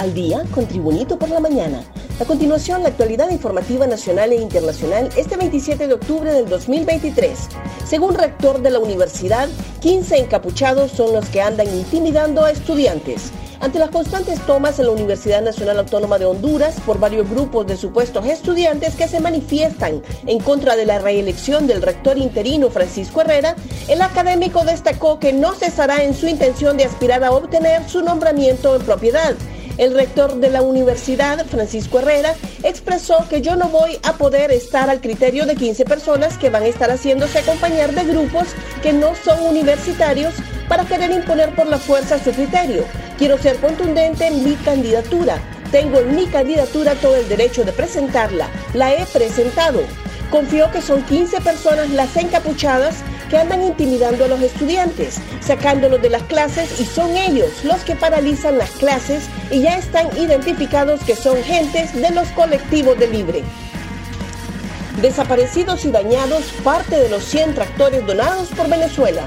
al día con Tribunito por la mañana. A continuación, la actualidad informativa nacional e internacional este 27 de octubre del 2023. Según rector de la universidad, 15 encapuchados son los que andan intimidando a estudiantes. Ante las constantes tomas en la Universidad Nacional Autónoma de Honduras por varios grupos de supuestos estudiantes que se manifiestan en contra de la reelección del rector interino Francisco Herrera, el académico destacó que no cesará en su intención de aspirar a obtener su nombramiento en propiedad. El rector de la universidad, Francisco Herrera, expresó que yo no voy a poder estar al criterio de 15 personas que van a estar haciéndose acompañar de grupos que no son universitarios para querer imponer por la fuerza su criterio. Quiero ser contundente en mi candidatura. Tengo en mi candidatura todo el derecho de presentarla. La he presentado. Confío que son 15 personas las encapuchadas que andan intimidando a los estudiantes, sacándolos de las clases y son ellos los que paralizan las clases y ya están identificados que son gentes de los colectivos de Libre. Desaparecidos y dañados parte de los 100 tractores donados por Venezuela.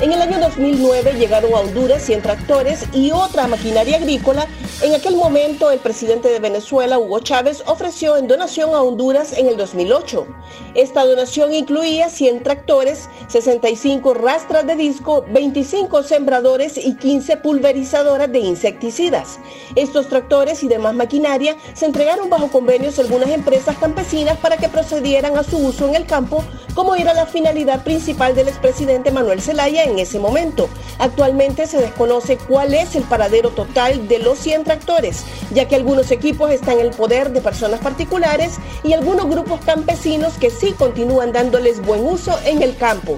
En el año 2009 llegaron a Honduras 100 tractores y otra maquinaria agrícola. En aquel momento el presidente de Venezuela, Hugo Chávez, ofreció en donación a Honduras en el 2008. Esta donación incluía 100 tractores, 65 rastras de disco, 25 sembradores y 15 pulverizadoras de insecticidas. Estos tractores y demás maquinaria se entregaron bajo convenios a algunas empresas campesinas para que procedieran a su uso en el campo, como era la finalidad principal del expresidente Manuel Zelaya en ese momento. Actualmente se desconoce cuál es el paradero total de los 100 tractores, ya que algunos equipos están en el poder de personas particulares y algunos grupos campesinos que sí continúan dándoles buen uso en el campo.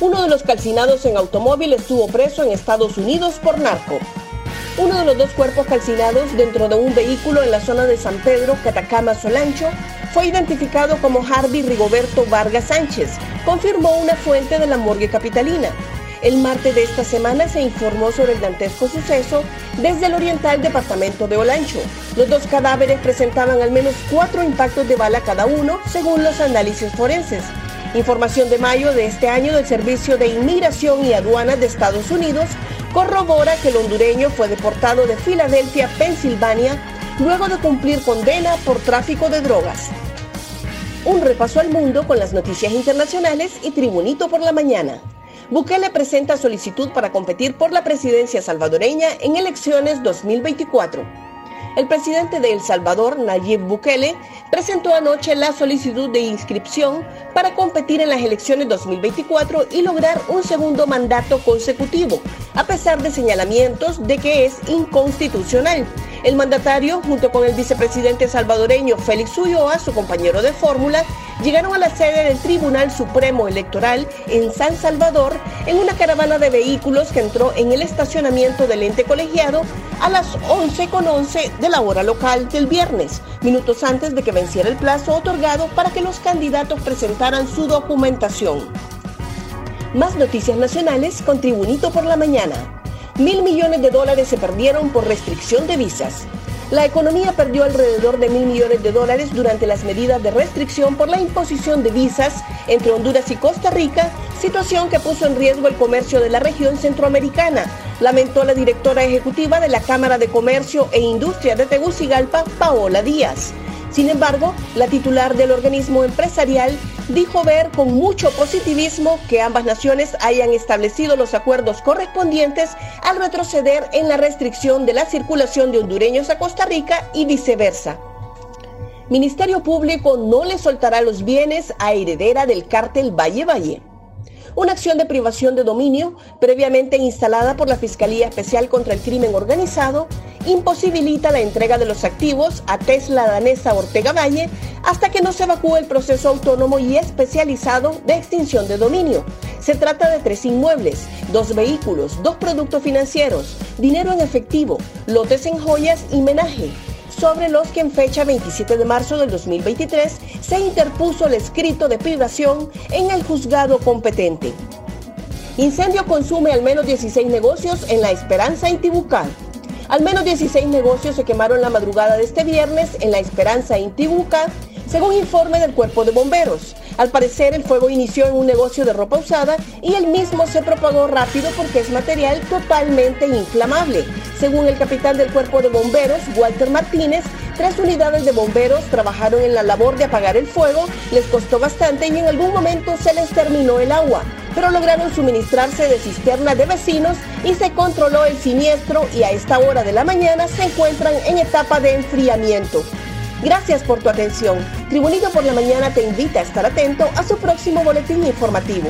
Uno de los calcinados en automóvil estuvo preso en Estados Unidos por narco. Uno de los dos cuerpos calcinados dentro de un vehículo en la zona de San Pedro, Catacama, Solancho, fue identificado como Harvey Rigoberto Vargas Sánchez, confirmó una fuente de la morgue capitalina. El martes de esta semana se informó sobre el dantesco suceso desde el oriental departamento de Olancho. Los dos cadáveres presentaban al menos cuatro impactos de bala cada uno, según los análisis forenses. Información de mayo de este año del Servicio de Inmigración y Aduanas de Estados Unidos corrobora que el hondureño fue deportado de Filadelfia, Pensilvania, luego de cumplir condena por tráfico de drogas. Un repaso al mundo con las noticias internacionales y Tribunito por la mañana. Bukele presenta solicitud para competir por la presidencia salvadoreña en elecciones 2024. El presidente de El Salvador, Nayib Bukele, presentó anoche la solicitud de inscripción para competir en las elecciones 2024 y lograr un segundo mandato consecutivo, a pesar de señalamientos de que es inconstitucional. El mandatario, junto con el vicepresidente salvadoreño Félix Ulloa, su compañero de fórmula, llegaron a la sede del Tribunal Supremo Electoral en San Salvador en una caravana de vehículos que entró en el estacionamiento del ente colegiado a las 11.11 de la hora local del viernes, minutos antes de que venciera el plazo otorgado para que los candidatos presentaran su documentación. Más noticias nacionales con Tribunito por la Mañana. Mil millones de dólares se perdieron por restricción de visas. La economía perdió alrededor de mil millones de dólares durante las medidas de restricción por la imposición de visas entre Honduras y Costa Rica, situación que puso en riesgo el comercio de la región centroamericana, lamentó la directora ejecutiva de la Cámara de Comercio e Industria de Tegucigalpa, Paola Díaz. Sin embargo, la titular del organismo empresarial dijo ver con mucho positivismo que ambas naciones hayan establecido los acuerdos correspondientes al retroceder en la restricción de la circulación de hondureños a Costa Rica y viceversa. Ministerio Público no le soltará los bienes a heredera del cártel Valle Valle una acción de privación de dominio previamente instalada por la Fiscalía Especial contra el Crimen Organizado imposibilita la entrega de los activos a Tesla danesa Ortega Valle hasta que no se evacúe el proceso autónomo y especializado de extinción de dominio. Se trata de tres inmuebles, dos vehículos, dos productos financieros, dinero en efectivo, lotes en joyas y menaje sobre los que en fecha 27 de marzo del 2023 se interpuso el escrito de privación en el juzgado competente. Incendio consume al menos 16 negocios en La Esperanza y. Al menos 16 negocios se quemaron la madrugada de este viernes en La Esperanza y Tibucá según informe del cuerpo de bomberos. Al parecer el fuego inició en un negocio de ropa usada y el mismo se propagó rápido porque es material totalmente inflamable. Según el capitán del cuerpo de bomberos, Walter Martínez, tres unidades de bomberos trabajaron en la labor de apagar el fuego, les costó bastante y en algún momento se les terminó el agua, pero lograron suministrarse de cisterna de vecinos y se controló el siniestro y a esta hora de la mañana se encuentran en etapa de enfriamiento. Gracias por tu atención. Tribunito por la Mañana te invita a estar atento a su próximo boletín informativo.